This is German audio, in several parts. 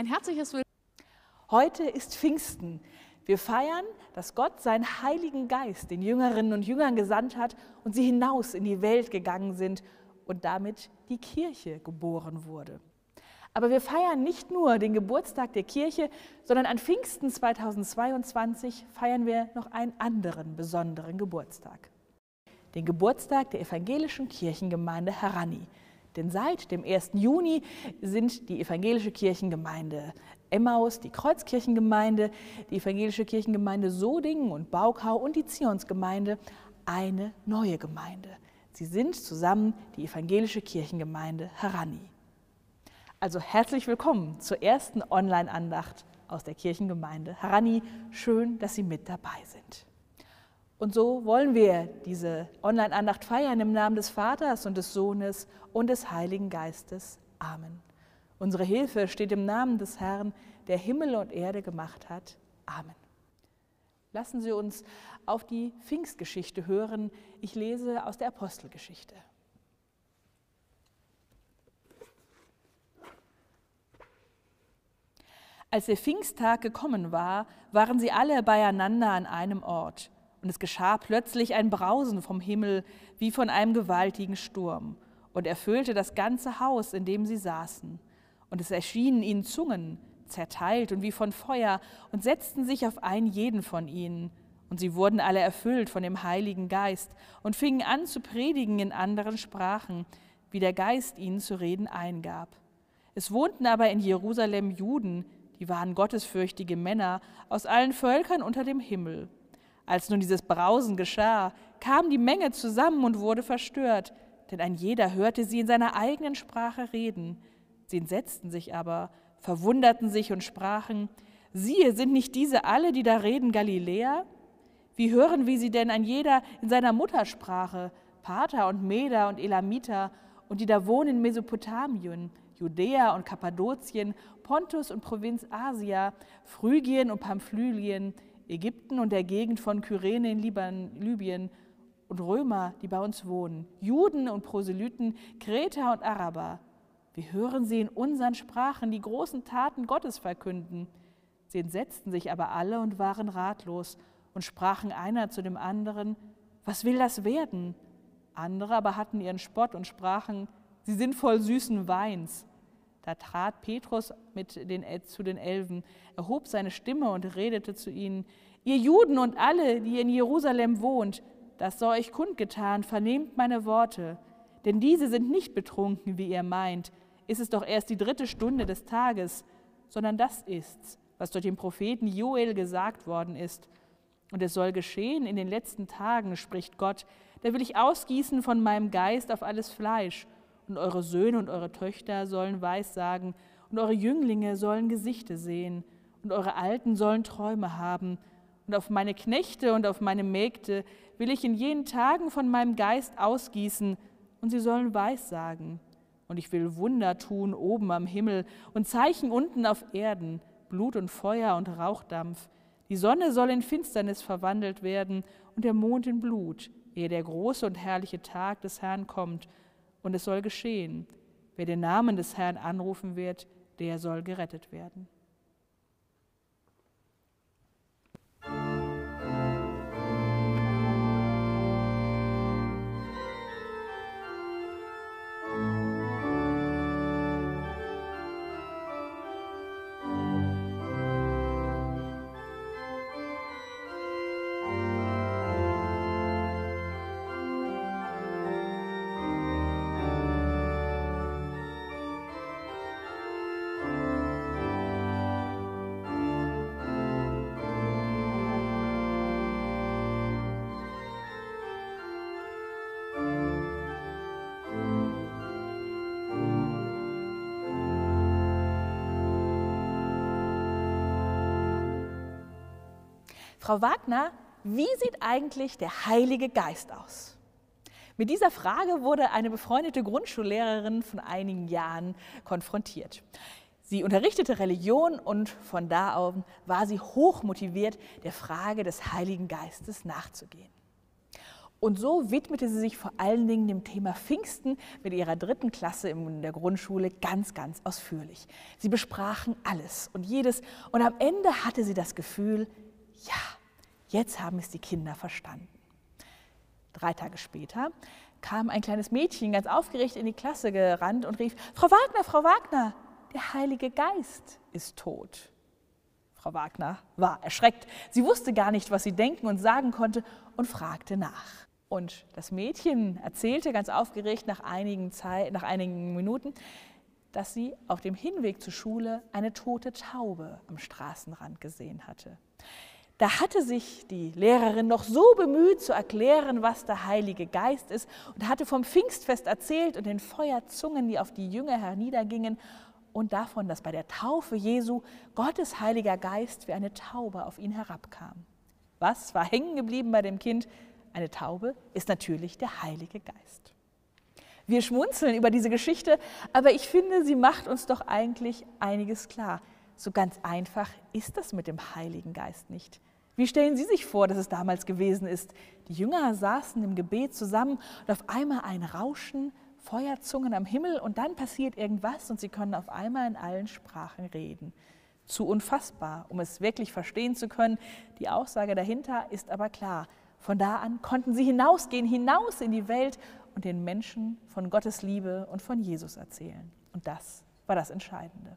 Ein herzliches Willkommen. Heute ist Pfingsten. Wir feiern, dass Gott seinen Heiligen Geist den Jüngerinnen und Jüngern gesandt hat und sie hinaus in die Welt gegangen sind und damit die Kirche geboren wurde. Aber wir feiern nicht nur den Geburtstag der Kirche, sondern an Pfingsten 2022 feiern wir noch einen anderen besonderen Geburtstag. Den Geburtstag der evangelischen Kirchengemeinde Harani. Denn seit dem 1. Juni sind die evangelische Kirchengemeinde Emmaus, die Kreuzkirchengemeinde, die evangelische Kirchengemeinde Sodingen und Baukau und die Zionsgemeinde eine neue Gemeinde. Sie sind zusammen die evangelische Kirchengemeinde Harani. Also herzlich willkommen zur ersten Online-Andacht aus der Kirchengemeinde Harani. Schön, dass Sie mit dabei sind. Und so wollen wir diese Online-Andacht feiern im Namen des Vaters und des Sohnes und des Heiligen Geistes. Amen. Unsere Hilfe steht im Namen des Herrn, der Himmel und Erde gemacht hat. Amen. Lassen Sie uns auf die Pfingstgeschichte hören. Ich lese aus der Apostelgeschichte. Als der Pfingsttag gekommen war, waren sie alle beieinander an einem Ort. Und es geschah plötzlich ein Brausen vom Himmel wie von einem gewaltigen Sturm und erfüllte das ganze Haus, in dem sie saßen. Und es erschienen ihnen Zungen, zerteilt und wie von Feuer, und setzten sich auf einen jeden von ihnen. Und sie wurden alle erfüllt von dem Heiligen Geist und fingen an zu predigen in anderen Sprachen, wie der Geist ihnen zu reden eingab. Es wohnten aber in Jerusalem Juden, die waren gottesfürchtige Männer aus allen Völkern unter dem Himmel. Als nun dieses Brausen geschah, kam die Menge zusammen und wurde verstört, denn ein jeder hörte sie in seiner eigenen Sprache reden. Sie entsetzten sich aber, verwunderten sich und sprachen, siehe, sind nicht diese alle, die da reden, Galiläer? Wie hören wir sie denn ein jeder in seiner Muttersprache, Pater und Meder und Elamiter, und die da wohnen in Mesopotamien, Judäa und Kappadokien, Pontus und Provinz Asia, Phrygien und Pamphylien, Ägypten und der Gegend von Kyrene in Libyen und Römer, die bei uns wohnen, Juden und Proselyten, Kreter und Araber. Wir hören sie in unseren Sprachen die großen Taten Gottes verkünden. Sie entsetzten sich aber alle und waren ratlos und sprachen einer zu dem anderen, was will das werden? Andere aber hatten ihren Spott und sprachen, sie sind voll süßen Weins. Da trat Petrus mit den, zu den Elfen, erhob seine Stimme und redete zu ihnen, ihr Juden und alle, die in Jerusalem wohnt, das soll euch kundgetan, vernehmt meine Worte. Denn diese sind nicht betrunken, wie ihr meint, ist es doch erst die dritte Stunde des Tages, sondern das ist's, was durch den Propheten Joel gesagt worden ist. Und es soll geschehen in den letzten Tagen, spricht Gott, da will ich ausgießen von meinem Geist auf alles Fleisch und eure Söhne und eure Töchter sollen Weissagen, und eure Jünglinge sollen Gesichte sehen, und eure Alten sollen Träume haben. Und auf meine Knechte und auf meine Mägde will ich in jenen Tagen von meinem Geist ausgießen, und sie sollen Weissagen. Und ich will Wunder tun oben am Himmel und Zeichen unten auf Erden, Blut und Feuer und Rauchdampf. Die Sonne soll in Finsternis verwandelt werden und der Mond in Blut, ehe der große und herrliche Tag des Herrn kommt und es soll geschehen. Wer den Namen des Herrn anrufen wird, der soll gerettet werden. Frau Wagner, wie sieht eigentlich der Heilige Geist aus? Mit dieser Frage wurde eine befreundete Grundschullehrerin von einigen Jahren konfrontiert. Sie unterrichtete Religion und von da an war sie hoch motiviert, der Frage des Heiligen Geistes nachzugehen. Und so widmete sie sich vor allen Dingen dem Thema Pfingsten mit ihrer dritten Klasse in der Grundschule ganz, ganz ausführlich. Sie besprachen alles und jedes und am Ende hatte sie das Gefühl, ja, jetzt haben es die Kinder verstanden. Drei Tage später kam ein kleines Mädchen ganz aufgeregt in die Klasse gerannt und rief, Frau Wagner, Frau Wagner, der Heilige Geist ist tot. Frau Wagner war erschreckt. Sie wusste gar nicht, was sie denken und sagen konnte und fragte nach. Und das Mädchen erzählte ganz aufgeregt nach einigen, Zeit, nach einigen Minuten, dass sie auf dem Hinweg zur Schule eine tote Taube am Straßenrand gesehen hatte. Da hatte sich die Lehrerin noch so bemüht zu erklären, was der Heilige Geist ist und hatte vom Pfingstfest erzählt und den Feuerzungen, die auf die Jünger herniedergingen und davon, dass bei der Taufe Jesu Gottes Heiliger Geist wie eine Taube auf ihn herabkam. Was war hängen geblieben bei dem Kind? Eine Taube ist natürlich der Heilige Geist. Wir schmunzeln über diese Geschichte, aber ich finde, sie macht uns doch eigentlich einiges klar. So ganz einfach ist das mit dem Heiligen Geist nicht. Wie stellen Sie sich vor, dass es damals gewesen ist? Die Jünger saßen im Gebet zusammen und auf einmal ein Rauschen, Feuerzungen am Himmel und dann passiert irgendwas und sie können auf einmal in allen Sprachen reden. Zu unfassbar, um es wirklich verstehen zu können. Die Aussage dahinter ist aber klar. Von da an konnten sie hinausgehen, hinaus in die Welt und den Menschen von Gottes Liebe und von Jesus erzählen. Und das war das Entscheidende.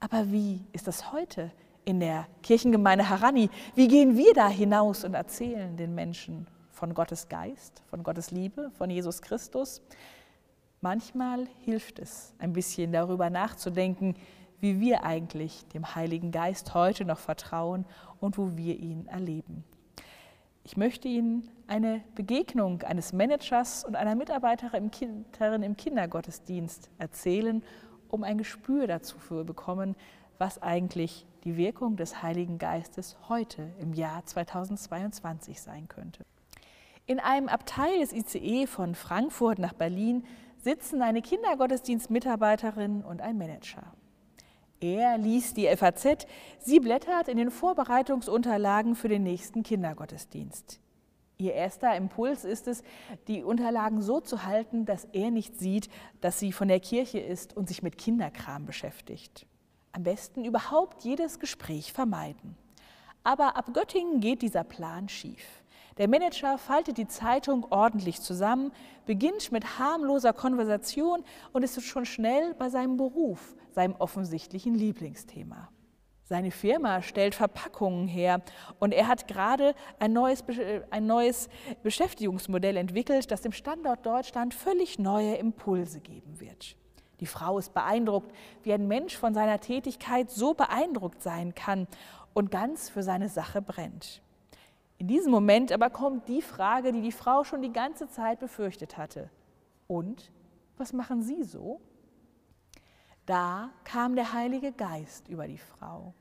Aber wie ist das heute in der Kirchengemeinde Harani? Wie gehen wir da hinaus und erzählen den Menschen von Gottes Geist, von Gottes Liebe, von Jesus Christus? Manchmal hilft es, ein bisschen darüber nachzudenken, wie wir eigentlich dem Heiligen Geist heute noch vertrauen und wo wir ihn erleben. Ich möchte Ihnen eine Begegnung eines Managers und einer Mitarbeiterin im Kindergottesdienst erzählen, um ein Gespür dazu zu bekommen, was eigentlich die Wirkung des Heiligen Geistes heute im Jahr 2022 sein könnte. In einem Abteil des ICE von Frankfurt nach Berlin sitzen eine Kindergottesdienstmitarbeiterin und ein Manager. Er liest die FAZ, sie blättert in den Vorbereitungsunterlagen für den nächsten Kindergottesdienst. Ihr erster Impuls ist es, die Unterlagen so zu halten, dass er nicht sieht, dass sie von der Kirche ist und sich mit Kinderkram beschäftigt. Am besten überhaupt jedes Gespräch vermeiden. Aber ab Göttingen geht dieser Plan schief. Der Manager faltet die Zeitung ordentlich zusammen, beginnt mit harmloser Konversation und ist schon schnell bei seinem Beruf, seinem offensichtlichen Lieblingsthema. Seine Firma stellt Verpackungen her und er hat gerade ein neues, ein neues Beschäftigungsmodell entwickelt, das dem Standort Deutschland völlig neue Impulse geben wird. Die Frau ist beeindruckt, wie ein Mensch von seiner Tätigkeit so beeindruckt sein kann und ganz für seine Sache brennt. In diesem Moment aber kommt die Frage, die die Frau schon die ganze Zeit befürchtet hatte. Und was machen Sie so? Da kam der Heilige Geist über die Frau.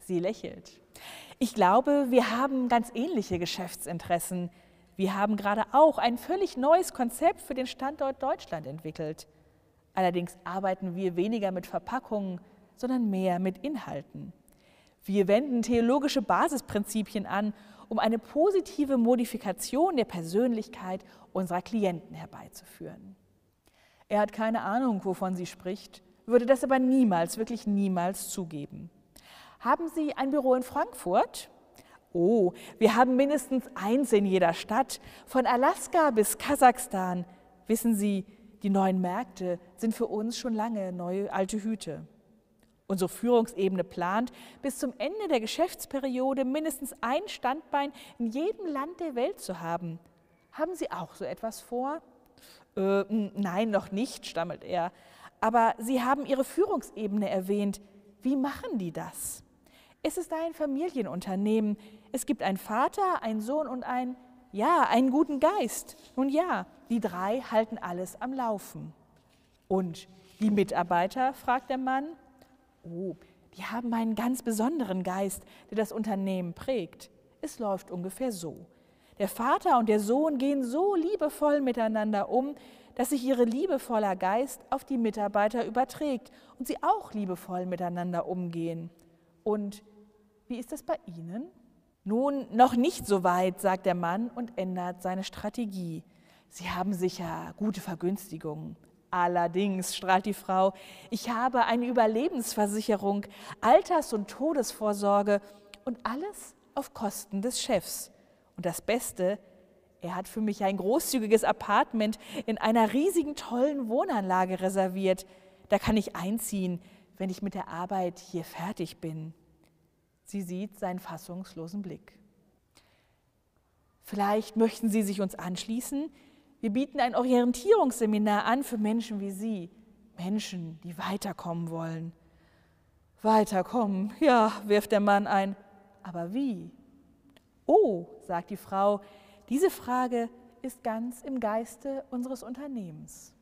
Sie lächelt. Ich glaube, wir haben ganz ähnliche Geschäftsinteressen. Wir haben gerade auch ein völlig neues Konzept für den Standort Deutschland entwickelt. Allerdings arbeiten wir weniger mit Verpackungen, sondern mehr mit Inhalten. Wir wenden theologische Basisprinzipien an um eine positive Modifikation der Persönlichkeit unserer Klienten herbeizuführen. Er hat keine Ahnung, wovon sie spricht, würde das aber niemals, wirklich niemals zugeben. Haben Sie ein Büro in Frankfurt? Oh, wir haben mindestens eins in jeder Stadt, von Alaska bis Kasachstan. Wissen Sie, die neuen Märkte sind für uns schon lange neue alte Hüte. Unsere Führungsebene plant, bis zum Ende der Geschäftsperiode mindestens ein Standbein in jedem Land der Welt zu haben. Haben Sie auch so etwas vor? Äh, nein, noch nicht, stammelt er. Aber Sie haben Ihre Führungsebene erwähnt. Wie machen die das? Es ist ein Familienunternehmen. Es gibt einen Vater, einen Sohn und ein, ja, einen guten Geist. Nun ja, die drei halten alles am Laufen. Und die Mitarbeiter, fragt der Mann, oh, die haben einen ganz besonderen Geist, der das Unternehmen prägt. Es läuft ungefähr so. Der Vater und der Sohn gehen so liebevoll miteinander um, dass sich ihre liebevoller Geist auf die Mitarbeiter überträgt und sie auch liebevoll miteinander umgehen. Und wie ist es bei Ihnen? Nun, noch nicht so weit, sagt der Mann und ändert seine Strategie. Sie haben sicher gute Vergünstigungen. Allerdings, strahlt die Frau, ich habe eine Überlebensversicherung, Alters- und Todesvorsorge und alles auf Kosten des Chefs. Und das Beste, er hat für mich ein großzügiges Apartment in einer riesigen, tollen Wohnanlage reserviert. Da kann ich einziehen, wenn ich mit der Arbeit hier fertig bin. Sie sieht seinen fassungslosen Blick. Vielleicht möchten Sie sich uns anschließen. Wir bieten ein Orientierungsseminar an für Menschen wie Sie, Menschen, die weiterkommen wollen. Weiterkommen, ja, wirft der Mann ein. Aber wie? Oh, sagt die Frau, diese Frage ist ganz im Geiste unseres Unternehmens.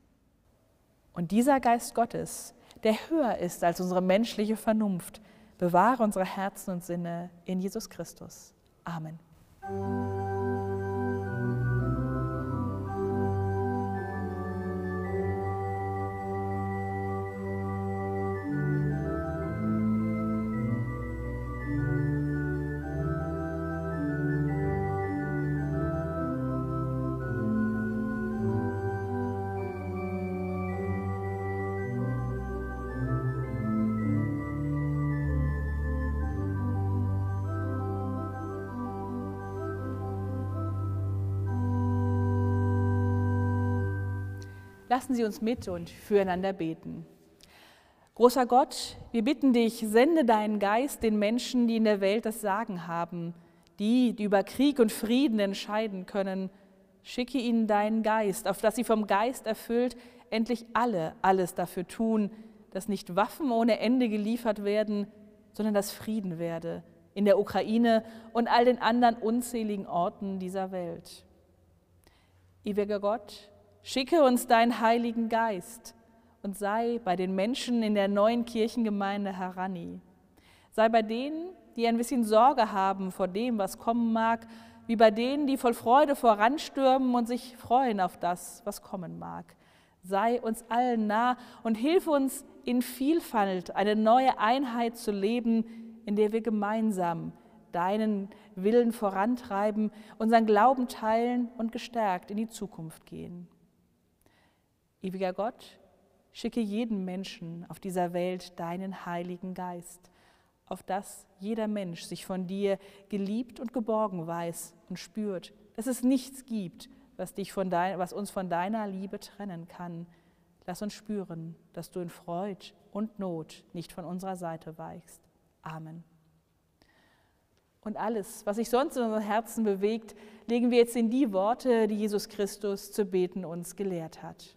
Und dieser Geist Gottes, der höher ist als unsere menschliche Vernunft, bewahre unsere Herzen und Sinne in Jesus Christus. Amen. Lassen Sie uns mit und füreinander beten. Großer Gott, wir bitten dich, sende deinen Geist den Menschen, die in der Welt das Sagen haben, die, die über Krieg und Frieden entscheiden können. Schicke ihnen deinen Geist, auf dass sie vom Geist erfüllt endlich alle alles dafür tun, dass nicht Waffen ohne Ende geliefert werden, sondern dass Frieden werde in der Ukraine und all den anderen unzähligen Orten dieser Welt. Ewiger Gott, Schicke uns deinen Heiligen Geist und sei bei den Menschen in der neuen Kirchengemeinde Harani. Sei bei denen, die ein bisschen Sorge haben vor dem, was kommen mag, wie bei denen, die voll Freude voranstürmen und sich freuen auf das, was kommen mag. Sei uns allen nah und hilf uns in Vielfalt eine neue Einheit zu leben, in der wir gemeinsam deinen Willen vorantreiben, unseren Glauben teilen und gestärkt in die Zukunft gehen. Ewiger Gott, schicke jedem Menschen auf dieser Welt deinen Heiligen Geist, auf dass jeder Mensch sich von dir geliebt und geborgen weiß und spürt, dass es nichts gibt, was, dich von dein, was uns von deiner Liebe trennen kann. Lass uns spüren, dass du in Freud und Not nicht von unserer Seite weichst. Amen. Und alles, was sich sonst in unseren Herzen bewegt, legen wir jetzt in die Worte, die Jesus Christus zu beten uns gelehrt hat.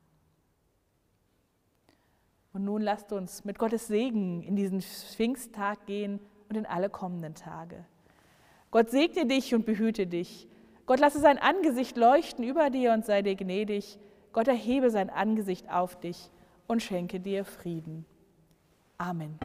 Und nun lasst uns mit Gottes Segen in diesen Pfingsttag gehen und in alle kommenden Tage. Gott segne dich und behüte dich. Gott lasse sein Angesicht leuchten über dir und sei dir gnädig. Gott erhebe sein Angesicht auf dich und schenke dir Frieden. Amen.